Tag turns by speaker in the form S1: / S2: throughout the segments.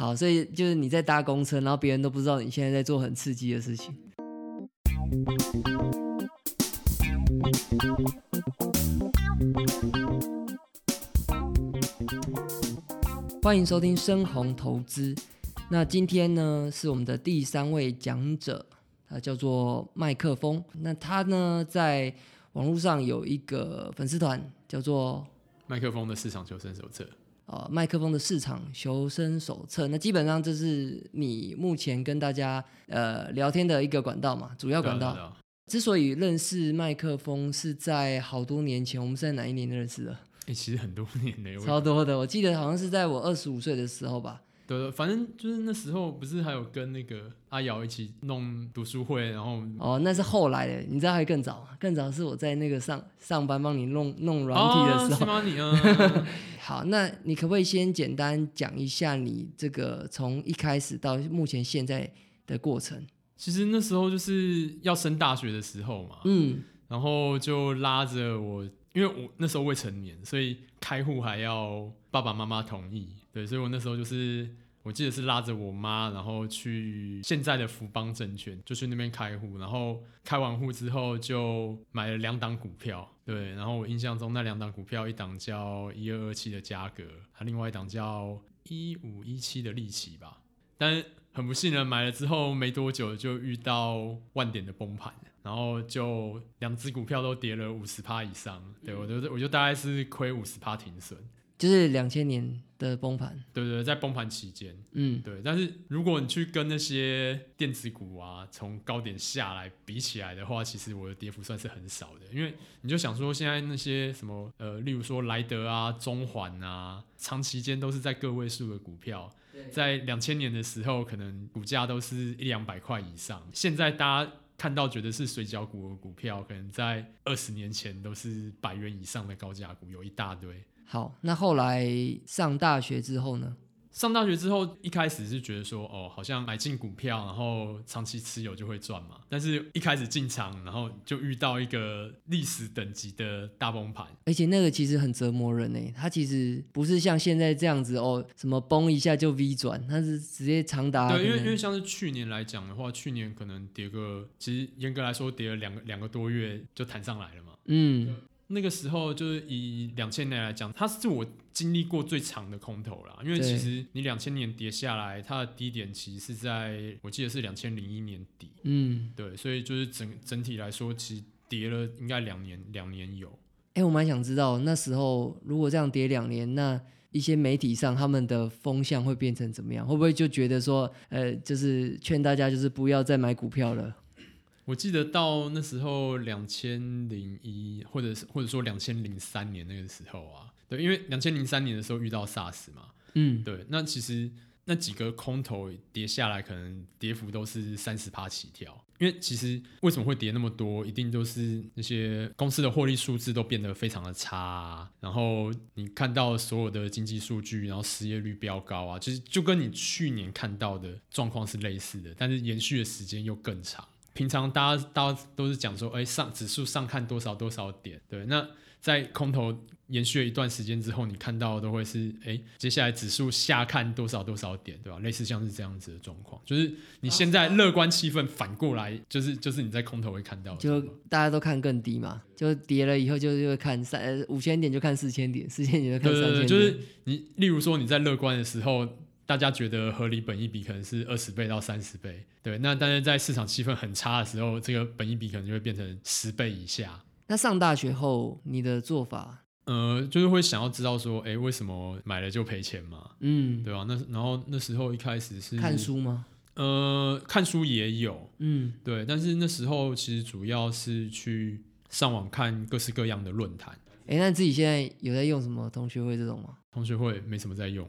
S1: 好，所以就是你在搭公车，然后别人都不知道你现在在做很刺激的事情。欢迎收听深红投资。那今天呢是我们的第三位讲者，他叫做麦克风。那他呢在网络上有一个粉丝团，叫做
S2: 麦克风的市场求生手册。
S1: 呃麦克风的市场求生手册。那基本上这是你目前跟大家呃聊天的一个管道嘛，主要管道。
S2: 对啊
S1: 之所以认识麦克风，是在好多年前，我们是在哪一年认识的？
S2: 哎、其实很多年了，我
S1: 超多的，我记得好像是在我二十五岁的时候吧。
S2: 对对，反正就是那时候不是还有跟那个阿瑶一起弄读书会，然后
S1: 哦，那是后来的，你知道还更早，更早是我在那个上上班帮你弄弄软体的时候。
S2: 哦？你啊，
S1: 好，那你可不可以先简单讲一下你这个从一开始到目前现在的过程？
S2: 其实那时候就是要升大学的时候嘛，
S1: 嗯，
S2: 然后就拉着我，因为我那时候未成年，所以开户还要爸爸妈妈同意。对，所以我那时候就是，我记得是拉着我妈，然后去现在的福邦证券，就去那边开户。然后开完户之后，就买了两档股票。对，然后我印象中那两档股票，一档叫一二二七的价格，还另外一档叫一五一七的利奇吧。但很不幸的，买了之后没多久就遇到万点的崩盘，然后就两只股票都跌了五十趴以上。对我就我就大概是亏五十趴停损。
S1: 就是两千年的崩盘。
S2: 对对，在崩盘期间，
S1: 嗯，
S2: 对。但是如果你去跟那些电子股啊从高点下来比起来的话，其实我的跌幅算是很少的。因为你就想说，现在那些什么呃，例如说莱德啊、中环啊，长期间都是在个位数的股票，在两千年的时候，可能股价都是一两百块以上。现在大家看到觉得是水饺股的股票，可能在二十年前都是百元以上的高价股，有一大堆。
S1: 好，那后来上大学之后呢？
S2: 上大学之后，一开始是觉得说，哦，好像买进股票，然后长期持有就会赚嘛。但是一开始进场，然后就遇到一个历史等级的大崩盘。
S1: 而且那个其实很折磨人呢，它其实不是像现在这样子哦，什么崩一下就 V 转，它是直接长达
S2: 对，因为因为像是去年来讲的话，去年可能跌个，其实严格来说跌了两个两个多月就弹上来了嘛。
S1: 嗯
S2: 那个时候就是以两千年来讲，它是我经历过最长的空头啦。因为其实你两千年跌下来，它的低点其实是在我记得是两千零一年底。
S1: 嗯，
S2: 对，所以就是整整体来说，其实跌了应该两年，两年有。
S1: 哎，我蛮想知道那时候如果这样跌两年，那一些媒体上他们的风向会变成怎么样？会不会就觉得说，呃，就是劝大家就是不要再买股票了？
S2: 我记得到那时候两千零一，或者是或者说两千零三年那个时候啊，对，因为两千零三年的时候遇到 SARS 嘛，
S1: 嗯，
S2: 对，那其实那几个空头跌下来，可能跌幅都是三十趴起跳。因为其实为什么会跌那么多，一定都是那些公司的获利数字都变得非常的差啊、然后你看到所有的经济数据，然后失业率飙高啊，就是就跟你去年看到的状况是类似的，但是延续的时间又更长。平常大家大家都是讲说，哎，上指数上看多少多少点，对，那在空头延续了一段时间之后，你看到的都会是，哎，接下来指数下看多少多少点，对吧？类似像是这样子的状况，就是你现在乐观气氛反过来，就是就是你在空头会看到的
S1: 就大家都看更低嘛，就跌了以后就就会看三呃五千点就看四千点，四千点就看
S2: 对对对，
S1: 三千点，
S2: 就是你，例如说你在乐观的时候，大家觉得合理本益比可能是二十倍到三十倍，对，那但是在市场气氛很差的时候，这个本益比可能就会变成十倍以下。
S1: 那上大学后你的做法，
S2: 呃，就是会想要知道说，哎，为什么买了就赔钱嘛？
S1: 嗯，
S2: 对吧、那然后那时候一开始是
S1: 看，书吗？
S2: 呃，看书也有，
S1: 嗯，
S2: 对，但是那时候其实主要是去上网看各式各样的论坛，
S1: 哎，那你自己现在有在用什么同学会这种吗？
S2: 同学会没什么在用、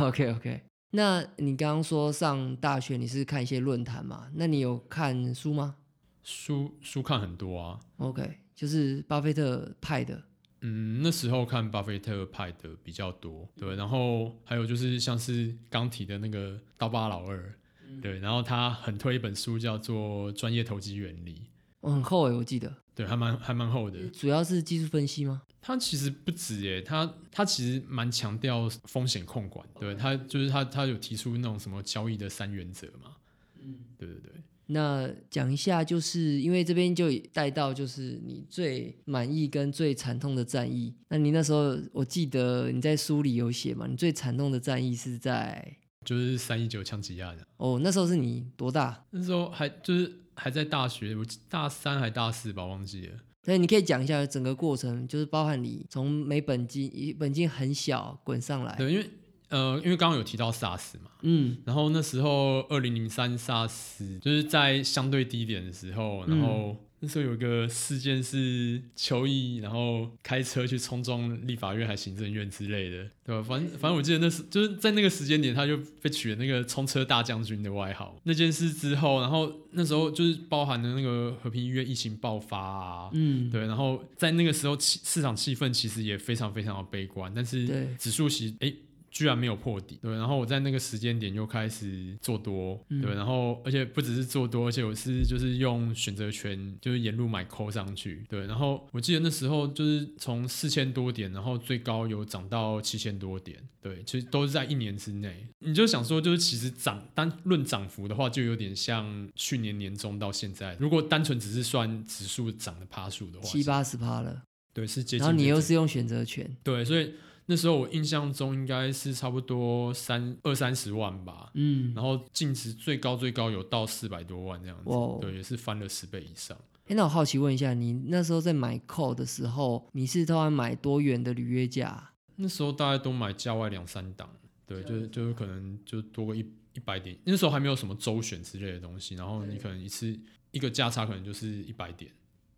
S1: ，OK OK。那你刚刚说上大学你是看一些论坛嘛？那你有看书吗
S2: 书书看很多啊
S1: ，？OK，就是巴菲特派的，
S2: 嗯，那时候看巴菲特派的比较多，对，然后还有就是像是刚提的那个刀疤老二，对，然后他很推一本书叫做《专业投机原理》，
S1: 哦，很厚诶，我记得，
S2: 对，还蛮还蛮厚的。
S1: 主要是技术分析吗？
S2: 它其实不止耶，它它其实蛮强调风险控管，对，它就是它它有提出那种什么交易的三原则嘛，嗯，对对对。
S1: 那讲一下，就是因为这边就带到就是你最满意跟最惨痛的战役。那你那时候我记得你在书里有写嘛，你最惨痛的战役是在
S2: 就是三一九枪击案的。
S1: 哦，那时候是你多大？
S2: 那时候还就是还在大学，我大三还大四吧，忘记了。
S1: 所以你可以讲一下整个过程，就是包含你从没本金，本金很小滚上来。
S2: 对，因为。呃，因为刚刚有提到 SARS 嘛，嗯，然后那时候二零零三 SARS 就是在相对低点的时候，然后那时候有一个事件是邱毅，然后开车去冲撞立法院还行政院之类的，对吧？反正反正我记得那时就是在那个时间点，他就被取了那个冲车大将军的外号。那件事之后，然后那时候就是包含了那个和平医院疫情爆发啊，嗯，对，然后在那个时候气市场气氛其实也非常非常的悲观，但是指数其哎。居然没有破底，对，然后我在那个时间点又开始做多，对，然后而且不只是做多，而且我是就是用选择权就是沿路买扣上去，对，然后我记得那时候就是从四千多点，然后最高有涨到七千多点，对，其实都是在一年之内。你就想说，就是其实涨单论涨幅的话，就有点像去年年中到现在，如果单纯只是算指数涨的趴数的话，
S1: 七八十趴了，
S2: 对，是接近。
S1: 然后你又是用选择权，
S2: 对，所以。那时候我印象中应该是差不多三二三十万吧，嗯，然后净值最高最高有到四百多万这样子，对，也是翻了十倍以上。
S1: 哎，那我好奇问一下，你那时候在买 call 的时候，你是都要买多远的履约价？
S2: 那时候大概都买价外两三档，对，就是就是可能就多个一一百点。那时候还没有什么周选之类的东西，然后你可能一次一个价差可能就是一百点，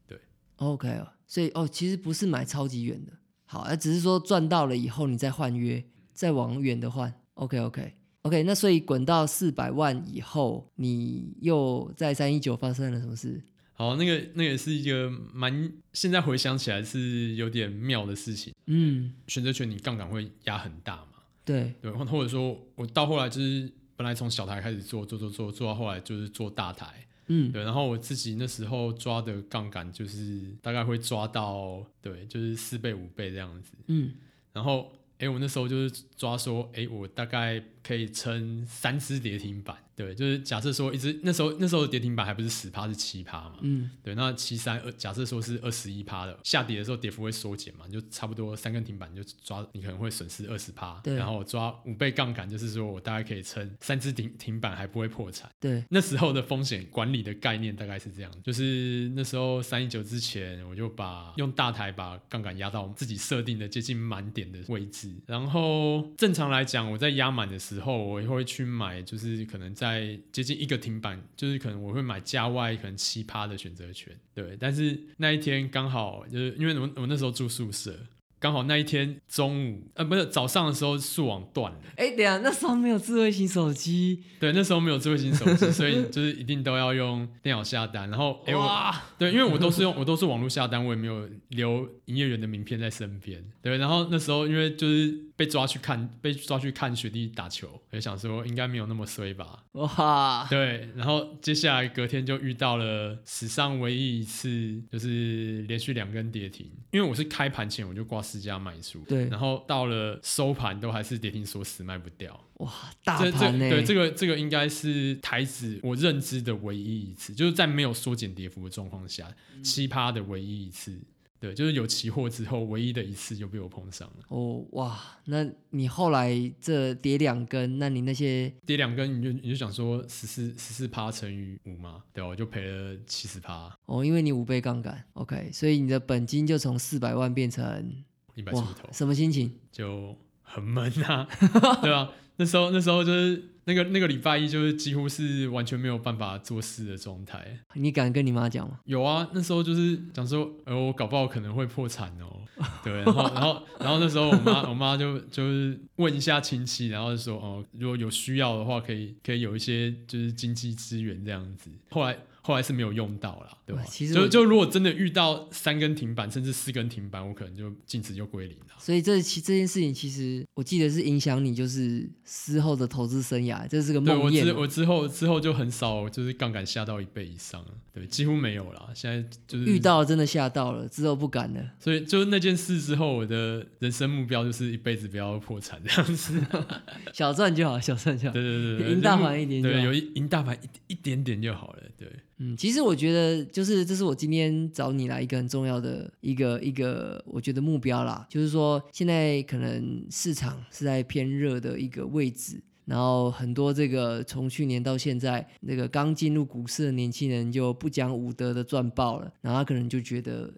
S2: 对。
S1: OK，所以哦，其实不是买超级远的。好，那只是说赚到了以后，你再换约，再往远的换。OK，OK，OK。那所以滚到四百万以后，你又在三一九发生了什么事？
S2: 好，那个那也是一个蛮现在回想起来是有点妙的事情。嗯，选择权你杠杆会压很大嘛？
S1: 对
S2: 对，或者说我到后来就是本来从小台开始做做做做做到后来就是做大台。嗯，对，然后我自己那时候抓的杠杆就是大概会抓到，对，就是四倍五倍这样子。嗯，然后，哎，我那时候就是抓说，哎，我大概可以撑三只跌停板。对，就是假设说一只那时候那时候的跌停板还不是十趴是七趴嘛，嗯，对，那七三二假设说是二十一趴的下跌的时候跌幅会缩减嘛，就差不多三根停板就抓你可能会损失二十趴，
S1: 对，
S2: 然后抓五倍杠杆就是说我大概可以撑三只停停板还不会破产，
S1: 对，
S2: 那时候的风险管理的概念大概是这样，就是那时候三一九之前我就把用大台把杠杆压到自己设定的接近满点的位置，然后正常来讲我在压满的时候我也会去买，就是可能在在接近一个停板，就是可能我会买价外可能七趴的选择权，对。但是那一天刚好就是因为我我那时候住宿舍。刚好那一天中午，呃，不是早上的时候，速网断了。
S1: 哎，等下，那时候没有智慧型手机。
S2: 对，那时候没有智慧型手机，所以就是一定都要用电脑下单。然后，哎，我，对，因为我都是用，我都是网络下单，我也没有留营业员的名片在身边。对，然后那时候因为就是被抓去看，被抓去看学弟打球，我就想说应该没有那么衰吧。哇，对，然后接下来隔天就遇到了史上唯一一次，就是连续两根跌停。因为我是开盘前我就挂。四家卖出，
S1: 对，
S2: 然后到了收盘都还是跌停锁死卖不掉，
S1: 哇，大盘
S2: 呢？对，这个这个应该是台子我认知的唯一一次，就是在没有缩减跌幅的状况下，奇葩的唯一一次。对，就是有期货之后唯一的一次就被我碰上了。
S1: 哦，哇，那你后来这跌两根，那你那些
S2: 跌两根，你就你就想说十四十四趴乘以五嘛，对我就赔了七十趴。
S1: 哦，因为你五倍杠杆，OK，所以你的本金就从四百万变成。
S2: 一百出头，
S1: 什么心情？
S2: 就很闷啊，对吧？那时候那时候就是那个那个礼拜一，就是几乎是完全没有办法做事的状态。
S1: 你敢跟你妈讲吗？
S2: 有啊，那时候就是讲说，呃，我搞不好可能会破产哦。对，然后然后然后那时候我妈我妈就就是问一下亲戚，然后就说，哦，如果有需要的话，可以可以有一些就是经济资源这样子。后来。后来是没有用到啦，对吧？
S1: 其实
S2: 就就如果真的遇到三根停板甚至四根停板，我可能就净值就归零了。
S1: 所以这其这件事情，其实我记得是影响你就是之后的投资生涯，这是个
S2: 对我
S1: 梦魇。
S2: 之我之后之后就很少就是杠杆下到一倍以上了，对，几乎没有啦。现在就是
S1: 遇，到真的吓到了，之后不敢了。
S2: 所以就是那件事之后，我的人生目标就是一辈子不要破产这样子。
S1: 小赚就好，小赚就好。
S2: 对对对对，
S1: 赢大盘一点
S2: 对，有一赢大盘一一点点就好了。对，
S1: 嗯，其实我觉得就是这是我今天找你来一个很重要的一个一个我觉得目标啦，就是说现在可能市场是在偏热的一个位置。然后很多这个从去年到现在，那个刚进入股市的年轻人就不讲武德的赚爆了，然后他可能就觉得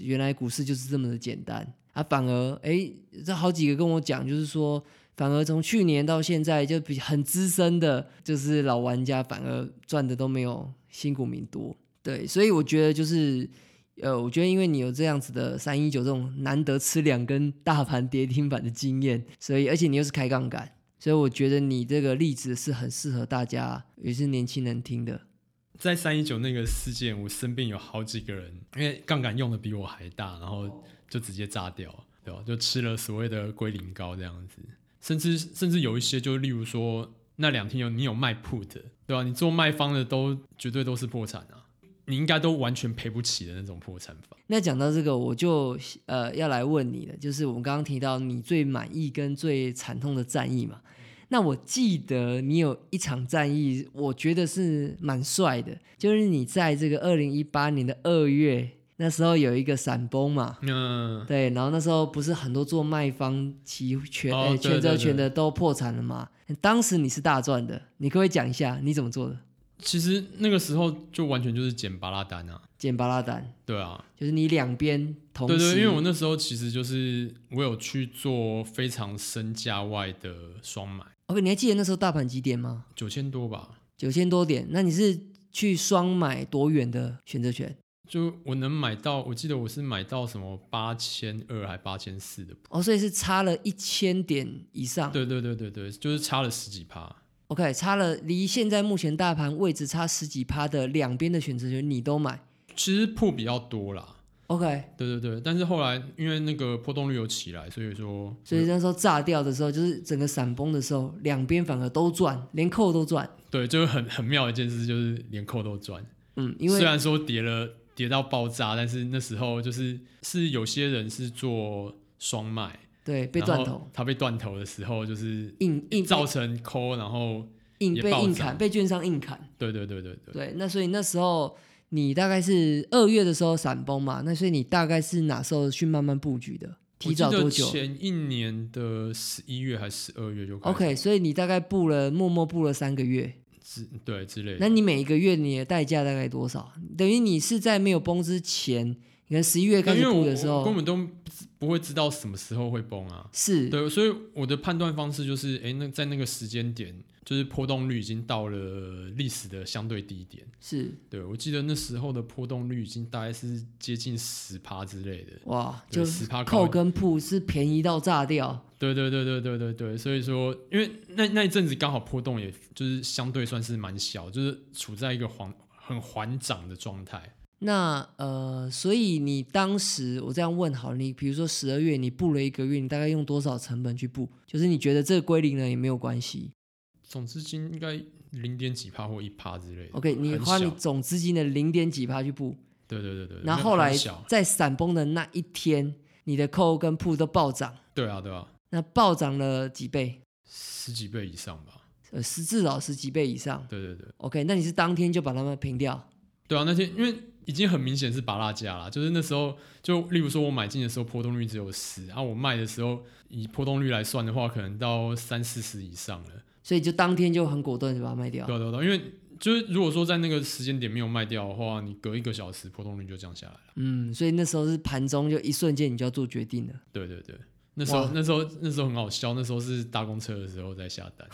S1: 原来股市就是这么的简单，啊，反而哎，这好几个跟我讲，就是说反而从去年到现在就比很资深的，就是老玩家，反而赚的都没有新股民多。对，所以我觉得就是，呃，我觉得因为你有这样子的三一九这种难得吃两根大盘跌停板的经验，所以而且你又是开杠杆，所以我觉得你这个例子是很适合大家，也是年轻人听的。
S2: 在三一九那个事件，我身边有好几个人，因为杠杆用的比我还大，然后就直接炸掉，对吧？就吃了所谓的龟苓膏这样子，甚至甚至有一些，就例如说那两天有你有卖 put，对吧？你做卖方的都绝对都是破产啊，你应该都完全赔不起的那种破产法。
S1: 那讲到这个，我就呃要来问你了，就是我们刚刚提到你最满意跟最惨痛的战役嘛。那我记得你有一场战役，我觉得是蛮帅的，就是你在这个二零一八年的二月，那时候有一个闪崩嘛，
S2: 嗯，
S1: 对，然后那时候不是很多做卖方期权、
S2: 哦
S1: 诶权责权的都破产了嘛？当时你是大赚的，你可不可以讲一下你怎么做的？
S2: 其实那个时候就完全就是捡巴拉单啊，
S1: 捡巴拉单，
S2: 对啊，
S1: 就是你两边同时，
S2: 对对，因为我那时候其实就是我有去做非常身价外的双买
S1: ，OK，你还记得那时候大盘几点吗？
S2: 九千多吧，
S1: 九千多点，那你是去双买多远的选择权？
S2: 就我能买到，我记得我是买到什么八千二还八千四的，
S1: 哦，所以是差了一千点以上。
S2: 对对对对对，就是差了十几趴。
S1: OK，差了离现在目前大盘位置差十几趴的两边的选择权你都买。
S2: 其实破比较多啦
S1: ，OK，
S2: 对对对，但是后来因为那个波动率有起来，所以说
S1: 所以那时候炸掉的时候，就是整个闪崩的时候，两边反而都赚，连扣都赚。
S2: 对，就是很很妙的一件事，就是连扣都赚。
S1: 嗯，因为
S2: 虽然说跌了跌到爆炸，但是那时候就是是有些人是做双卖，
S1: 对被断头，
S2: 他被断头的时候，就是
S1: 硬硬
S2: 造成抠，然后
S1: 硬被硬砍，被券商硬砍。
S2: 对对对对对，
S1: 对，那所以那时候你大概是二月的时候闪崩嘛，那所以你大概是哪时候去慢慢布局的？提早多久
S2: 前一年的十一月还是十二月就
S1: ？OK，所以你大概布了默默布了三个月。
S2: 之对之类的。
S1: 那你每一个月你的代价大概多少？等于你是在没有崩之前，你看十一月开始
S2: 因为我
S1: 布的时候
S2: 根本都不会知道什么时候会崩啊。
S1: 是
S2: 对，所以我的判断方式就是，哎，那在那个时间点，就是波动率已经到了历史的相对低点。
S1: 是
S2: 对我记得那时候的波动率已经大概是接近十趴之类的。
S1: 哇，就
S2: 10%高
S1: 扣跟铺是便宜到炸掉。
S2: 对对对对对对对，所以说，因为那那一阵子刚好波动也就是相对算是蛮小，就是处在一个缓很缓涨的状态。
S1: 那呃，所以你当时我这样问好了，你比如说十二月你布了一个月，你大概用多少成本去布？就是你觉得这个归零了也没有关系
S2: 总资金应该零点几趴或一趴之类的。
S1: ，OK，你花你总资金的零点几趴去布，
S2: 对对对对。
S1: 然后后来在闪崩的那一天，你的扣跟铺都暴涨，
S2: 对啊对啊，
S1: 那暴涨了几倍？
S2: 十几倍以上吧。
S1: 呃，十至少十几倍以上。
S2: 对对对
S1: OK，那你是当天就把它们平掉？
S2: 对啊，那天因为已经很明显是拔蜡价了，就是那时候就例如说我买进的时候波动率只有十，然后我卖的时候以波动率来算的话，可能到三四十以上了。
S1: 所以就当天就很果断就把它卖掉。
S2: 对啊对啊对啊，因为就是如果说在那个时间点没有卖掉的话，你隔一个小时波动率就降下来了。
S1: 嗯，所以那时候是盘中就一瞬间你就要做决定了。
S2: 对对对，那时候那时候那时候很好笑，那时候是搭公车的时候在下单。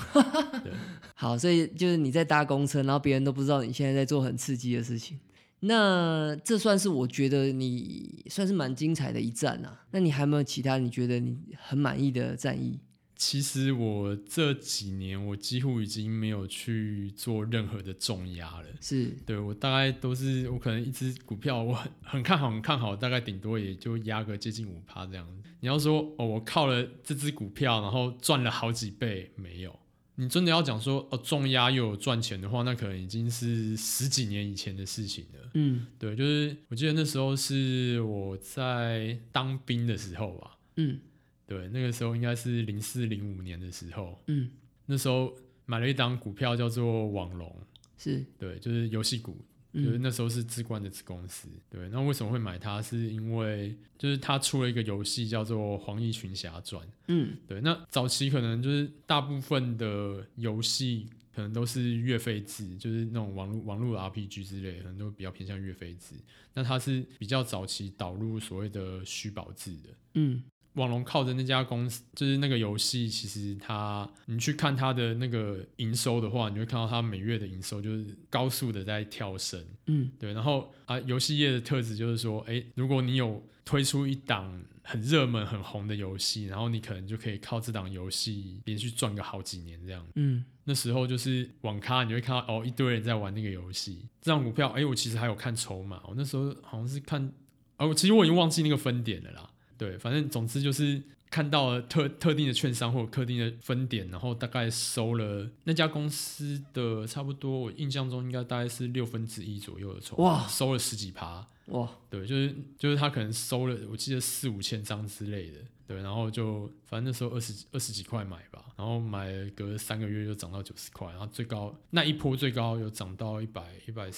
S1: 好，所以就是你在搭公车，然后别人都不知道你现在在做很刺激的事情。那这算是我觉得你算是蛮精彩的一战啊。那你还有没有其他你觉得你很满意的战役？
S2: 其实我这几年我几乎已经没有去做任何的重压了。
S1: 是
S2: 对我大概都是我可能一只股票我很很看好很看好，大概顶多也就压个接近五趴这样子。你要说哦，我靠了这只股票，然后赚了好几倍，没有。你真的要讲说哦，重压又有赚钱的话，那可能已经是十几年以前的事情了。
S1: 嗯。
S2: 对，就是我记得那时候是我在当兵的时候吧。
S1: 嗯。
S2: 对，那个时候应该是零四零五年的时候，
S1: 嗯，
S2: 那时候买了一档股票叫做网龙，
S1: 是。
S2: 对，就是游戏股，就是
S1: 嗯
S2: 那时候是智冠的子公司。对，那为什么会买它？是因为就是它出了一个游戏叫做《黄衣群侠传》。
S1: 嗯
S2: 对，那早期可能就是大部分的游戏可能都是月费制，就是那种网络网络 RPG 之类的，可能都比较偏向月费制。那它是比较早期导入所谓的虚宝制的。
S1: 嗯
S2: 网龙靠着那家公司，就是那个游戏，其实它你去看它的那个营收的话，你会看到它每月的营收就是高速的在跳升。
S1: 嗯
S2: 对，然后啊，游戏业的特质就是说，哎，如果你有推出一档很热门、很红的游戏，然后你可能就可以靠这档游戏连续赚个好几年这样。
S1: 嗯
S2: 那时候就是网咖，你会看到哦，一堆人在玩那个游戏。这张股票，哎，我其实还有看筹码，我那时候好像是看，哦，其实我已经忘记那个分点了啦。对，反正总之就是看到了特特定的券商或者特定的分点，然后大概收了那家公司的差不多，我印象中应该大概是六分之一左右的筹码，
S1: 哇
S2: 收了十几趴。
S1: 哇
S2: 对，就是就是他可能收了，我记得四五千张之类的，对，然后就反正那时候二十二十几块买吧，然后买了隔三个月就涨到九十块，然后最高那一波最高有涨到一百一百，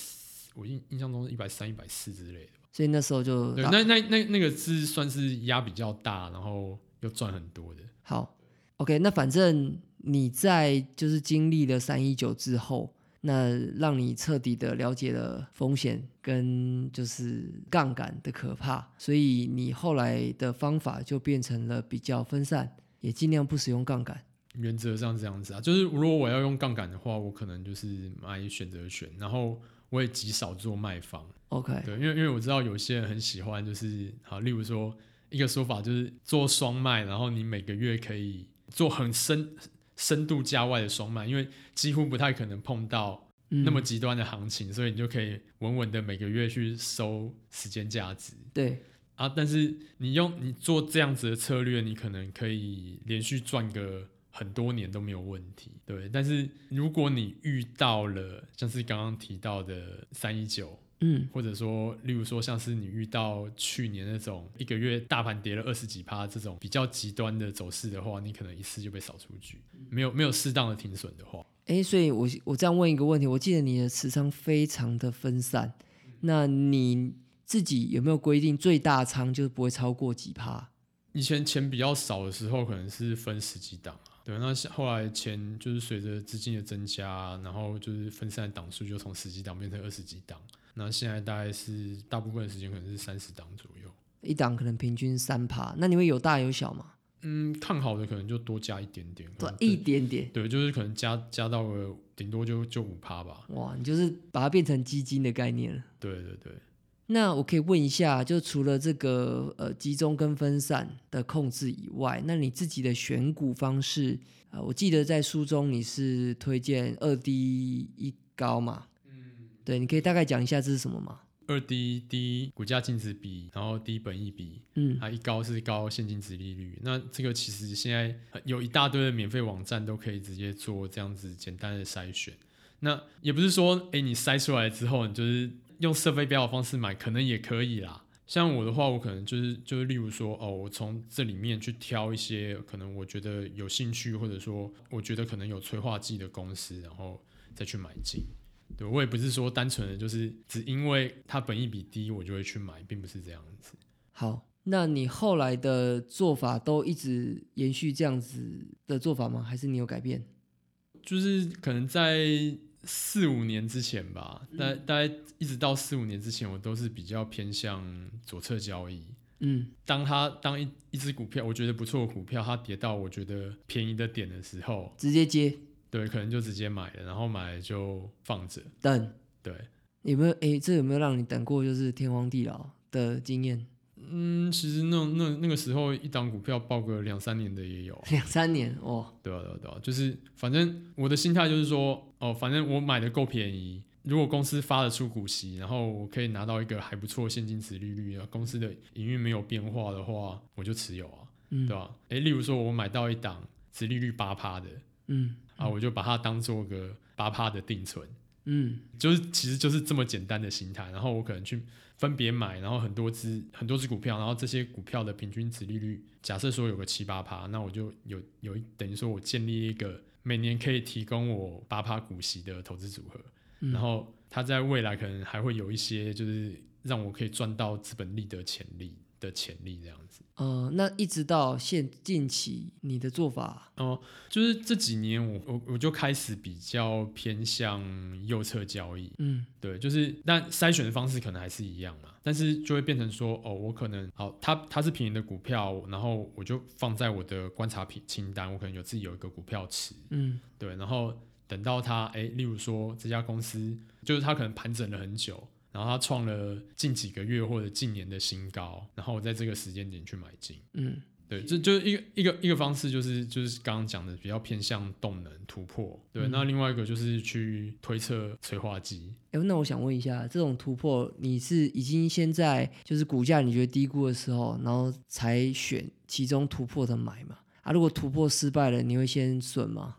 S2: 我印印象中是一百三一百四之类的。
S1: 所以那时候就
S2: 对，那那那那个是算是压比较大，然后又赚很多的。
S1: 好，OK，那反正你在就是经历了三一九之后，那让你彻底的了解了风险跟就是杠杆的可怕，所以你后来的方法就变成了比较分散，也尽量不使用杠杆。
S2: 原则上这样子啊，就是如果我要用杠杆的话，我可能就是买选择权，然后我也极少做卖方。
S1: OK，
S2: 对，因为因为我知道有些人很喜欢，就是好，例如说一个说法就是做双卖，然后你每个月可以做很深深度价外的双卖，因为几乎不太可能碰到
S1: 嗯
S2: 那么极端的行情，所以你就可以稳稳的每个月去收时间价值
S1: 对，
S2: 啊。但是你用你做这样子的策略，你可能可以连续赚个。很多年都没有问题，对。但是如果你遇到了像是刚刚提到的三一九，
S1: 嗯
S2: 或者说，例如说，像是你遇到去年那种一个月大盘跌了二十几趴这种比较极端的走势的话，你可能一次就被扫出局，没有没有适当的停损的话，
S1: 哎，所以我我这样问一个问题，我记得你的持仓非常的分散，那你自己有没有规定最大仓就是不会超过几趴？
S2: 以前钱比较少的时候，可能是分十几档啊，对，那像后来钱就是随着资金的增加，然后就是分散的档数就从十几档变成二十几档，那现在大概是大部分的时间可能是三十档左右。
S1: 一档可能平均三趴，那你会有大有小吗？
S2: 嗯，看好的可能就多加一点点，
S1: 对，一点点。
S2: 对，就是可能加加到了顶多就就五趴吧。
S1: 哇，你就是把它变成基金的概念了。
S2: 对对对，
S1: 那我可以问一下，就除了这个呃集中跟分散的控制以外，那你自己的选股方式啊、呃我记得在书中你是推荐二低一高嘛？嗯，对，你可以大概讲一下这是什么吗？
S2: 二低低股价净值比，然后低本益比，
S1: 嗯
S2: 啊一高是高现金值利率。那这个其实现在有一大堆的免费网站都可以直接做这样子简单的筛选。那也不是说，哎，你筛出来之后，你就是用设备标的方式买，可能也可以啦。像我的话，我可能就是就是，例如说，哦，我从这里面去挑一些可能我觉得有兴趣，或者说我觉得可能有催化剂的公司，然后再去买进。对我也不是说单纯的就是只因为它本益比低，我就会去买，并不是这样子。
S1: 好，那你后来的做法都一直延续这样子的做法吗？还是你有改变？
S2: 就是可能在四五年之前吧，大大概一直到四五年之前，我都是比较偏向左侧交易。
S1: 嗯
S2: 当它当一一只股票，我觉得不错的股票，它跌到我觉得便宜的点的时候，
S1: 直接接
S2: 对，可能就直接买了，然后买了就放着。
S1: 等，
S2: 对，
S1: 有没有？诶，这有没有让你等过就是天荒地老的经验？
S2: 嗯，其实那那那个时候一档股票报个两三年的也有，
S1: 两三年哦，
S2: 对啊对啊对啊，就是反正我的心态就是说，哦，反正我买的够便宜，如果公司发得出股息，然后我可以拿到一个还不错的现金值利率啊，公司的营运没有变化的话，我就持有啊，
S1: 嗯。
S2: 对吧？诶，例如说我买到一档值利率八趴的
S1: 嗯
S2: 啊，我就把它当做个八趴的定存。
S1: 嗯。
S2: 就是其实就是这么简单的心态，然后我可能去分别买，然后很多只很多只股票，然后这些股票的平均值利率，假设说有个七八趴，那我就有有一等于说我建立一个每年可以提供我八趴股息的投资组合，
S1: 嗯。
S2: 然后它在未来可能还会有一些就是让我可以赚到资本利的潜力的潜力这样子。
S1: 呃，那一直到现近期你的做法，
S2: 哦，就是这几年我我我就开始比较偏向右侧交易，
S1: 嗯。
S2: 对，就是但筛选的方式可能还是一样嘛，但是就会变成说，哦，我可能好，它它是便宜的股票，然后我就放在我的观察品清单，我可能有自己有一个股票池，
S1: 嗯。
S2: 对，然后等到它，哎，例如说这家公司就是它可能盘整了很久，然后它创了近几个月或者近年的新高，然后我在这个时间点去买进。
S1: 嗯
S2: 对，这就是一个一个一个方式，就是就是刚刚讲的比较偏向动能突破。对，
S1: 嗯
S2: 那另外一个就是去推测催化剂。
S1: 哎，那我想问一下，这种突破你是已经先在就是股价你觉得低估的时候，然后才选其中突破的买嘛？啊，如果突破失败了，你会先损吗？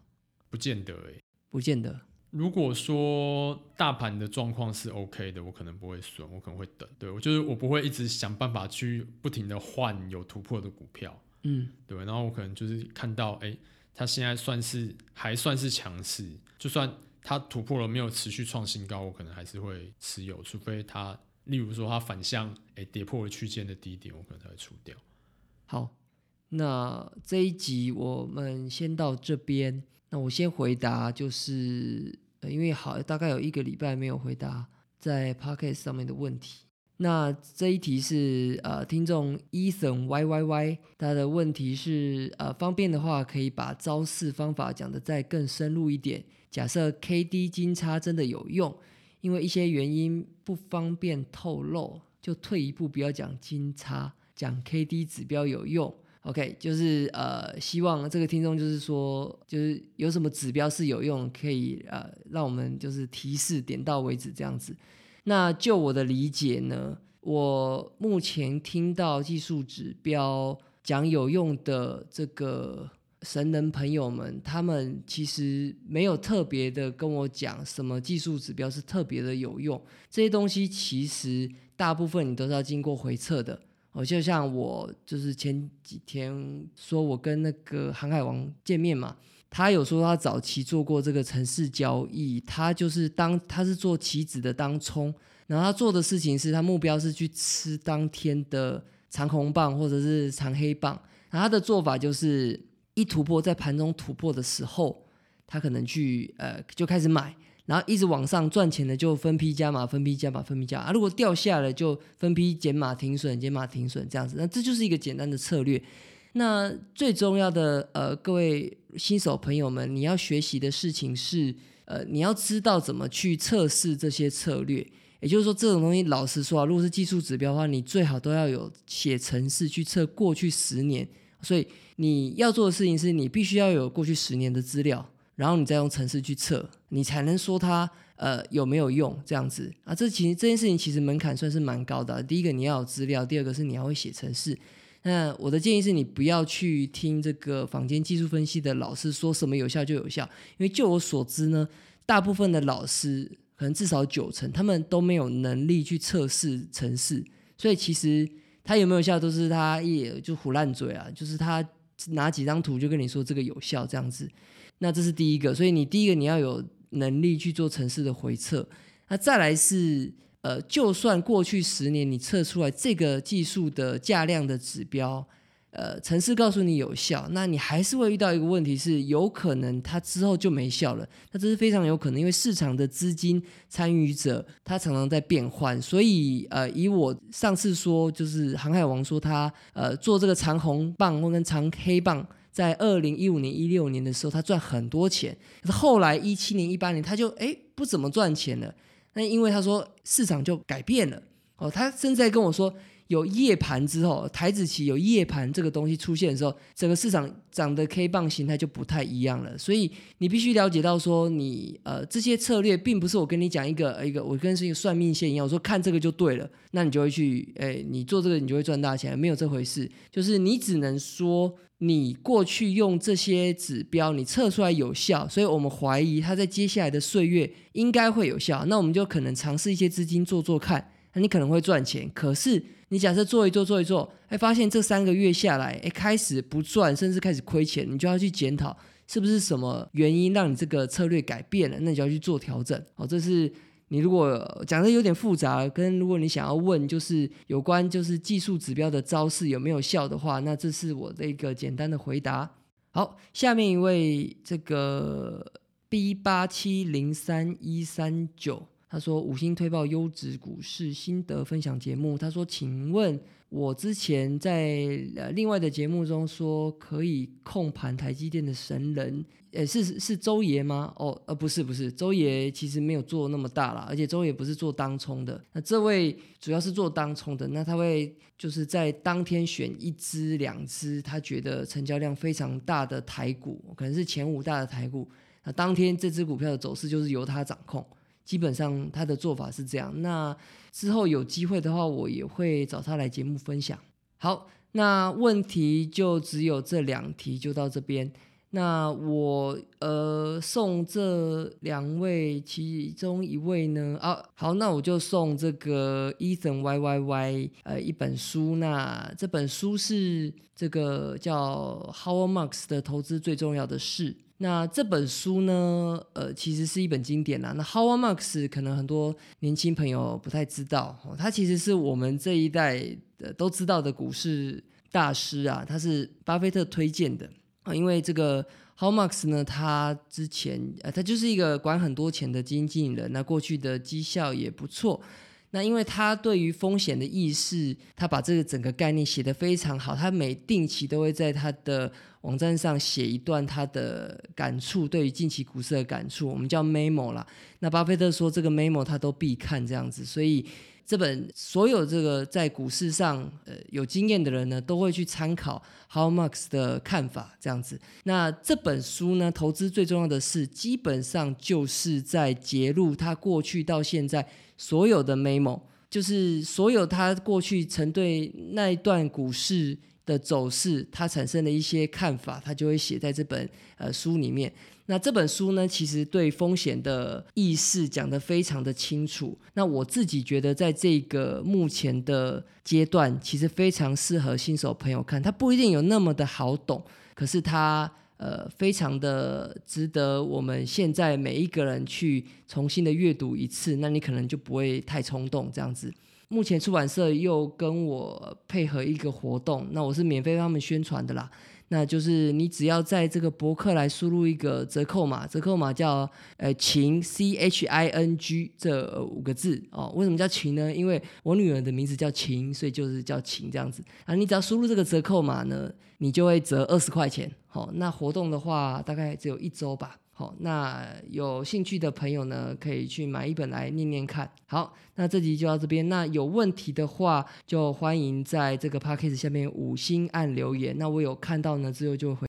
S2: 不见得哎、
S1: 不见得。
S2: 如果说大盘的状况是 OK 的，我可能不会损，我可能会等。对我就是我不会一直想办法去不停的换有突破的股票，
S1: 嗯
S2: 对，然后我可能就是看到，哎、它现在算是还算是强势，就算它突破了没有持续创新高，我可能还是会持有，除非它，例如说它反向，哎、跌破了区间的低点，我可能才会出掉。
S1: 好，那这一集我们先到这边。那我先回答，就是、呃、因为好大概有一个礼拜没有回答在 Podcast 上面的问题。那这一题是呃，听众 Ethan Y Y Y 他的问题是呃，方便的话可以把招式方法讲得再更深入一点。假设 K D 金叉真的有用，因为一些原因不方便透露，就退一步不要讲金叉，讲 K D 指标有用。OK，就是呃，希望这个听众就是说，就是有什么指标是有用，可以呃，让我们就是提示点到为止这样子。那就我的理解呢，我目前听到技术指标讲有用的这个神人朋友们，他们其实没有特别的跟我讲什么技术指标是特别的有用，这些东西其实大部分你都是要经过回测的。哦，就像我就是前几天说我跟那个航海王见面嘛，他有说他早期做过这个城市交易，他就是当他是做棋子的当冲，然后他做的事情是他目标是去吃当天的长红棒或者是长黑棒，然后他的做法就是一突破在盘中突破的时候，他可能去呃就开始买。然后一直往上赚钱的就分批加码，分批加码，分批加。啊，如果掉下来就分批减码停损，减码停损这样子。那这就是一个简单的策略。那最重要的呃，各位新手朋友们，你要学习的事情是呃，你要知道怎么去测试这些策略。也就是说，这种东西老实说啊，如果是技术指标的话，你最好都要有写程式去测过去十年。所以你要做的事情是你必须要有过去十年的资料。然后你再用程式去测，你才能说它呃有没有用这样子啊。这其实这件事情其实门槛算是蛮高的、第一个你要有资料，第二个是你要会写程式。那我的建议是你不要去听这个坊间技术分析的老师说什么有效就有效，因为就我所知呢，大部分的老师可能至少九成他们都没有能力去测试程式，所以其实他有没有效都是他也就胡烂嘴啊，就是他拿几张图就跟你说这个有效这样子。那这是第一个，所以你第一个你要有能力去做城市的回测。那再来是，呃，就算过去十年你测出来这个技术的价量的指标，呃，城市告诉你有效，那你还是会遇到一个问题是，有可能它之后就没效了。那这是非常有可能，因为市场的资金参与者他常常在变换，所以呃，以我上次说，就是航海王说他呃做这个长红棒或跟长黑棒。在二零一五年、一六年的时候，他赚很多钱。可是后来一七年、一八年，他就哎不怎么赚钱了。那因为他说市场就改变了哦，他甚至在跟我说，有夜盘之后，台子期有夜盘这个东西出现的时候，整个市场涨的 K 棒形态就不太一样了。所以你必须了解到说，你呃这些策略并不是我跟你讲一个一个，我跟是一个算命线一样，我说看这个就对了，那你就会去，哎，你做这个你就会赚大钱，没有这回事。就是你只能说你过去用这些指标，你测出来有效，所以我们怀疑它在接下来的岁月应该会有效，那我们就可能尝试一些资金做做看。那你可能会赚钱，可是你假设做一做做一做，哎，发现这三个月下来，哎，开始不赚，甚至开始亏钱，你就要去检讨是不是什么原因让你这个策略改变了，那你就要去做调整。哦，这是你如果讲的有点复杂，跟如果你想要问就是有关就是技术指标的招式有没有效的话，那这是我的一个简单的回答。好，下面一位这个 B 八七零三一三九。他说：“五星推报优质股市心得分享节目。”他说：“请问我之前在呃另外的节目中说可以控盘台积电的神人，呃是是周爷吗？哦，呃不是不是，周爷其实没有做那么大啦，而且周爷不是做当冲的。那这位主要是做当冲的，那他会就是在当天选一支两支，他觉得成交量非常大的台股，可能是前五大的台股，那当天这支股票的走势就是由他掌控。”基本上他的做法是这样。那之后有机会的话，我也会找他来节目分享。好，那问题就只有这两题，就到这边。那我呃送这两位其中一位呢啊，好，那我就送这个 Ethan Y Y Y 呃一本书。那这本书是这个叫 Howard Marks 的投资最重要的事。那这本书呢？呃，其实是一本经典啦。那 Howard Marks 可能很多年轻朋友不太知道，哦他其实是我们这一代的都知道的股市大师啊。他是巴菲特推荐的因为这个 Howard Marks 呢，他之前呃，他就是一个管很多钱的基金经理人，那过去的绩效也不错。那因为他对于风险的意识，他把这个整个概念写得非常好。他每定期都会在他的网站上写一段他的感触，对于近期股市的感触，我们叫 memo 啦。那巴菲特说这个 memo 他都必看这样子，所以这本所有这个在股市上呃有经验的人呢，都会去参考 How Marks 的看法这样子。那这本书呢，投资最重要的是，基本上就是在揭露他过去到现在。所有的 memo 就是所有他过去曾对那一段股市的走势，他产生的一些看法，他就会写在这本呃书里面。那这本书呢，其实对风险的意识讲得非常的清楚。那我自己觉得，在这个目前的阶段，其实非常适合新手朋友看。它不一定有那么的好懂，可是它。呃，非常的值得我们现在每一个人去重新的阅读一次，那你可能就不会太冲动这样子。目前出版社又跟我配合一个活动，那我是免费帮他们宣传的啦。那就是你只要在这个博客来输入一个折扣码，折扣码叫呃情 C H I N G 这五个字哦。为什么叫情呢？因为我女儿的名字叫情，所以就是叫情这样子。啊，你只要输入这个折扣码呢，你就会折二十块钱。好，那活动的话大概只有一周吧。好，那有兴趣的朋友呢，可以去买一本来念念看。好，那这集就到这边。那有问题的话，就欢迎在这个 p a c k a g e 下面五星按留言。那我有看到呢，之后就会。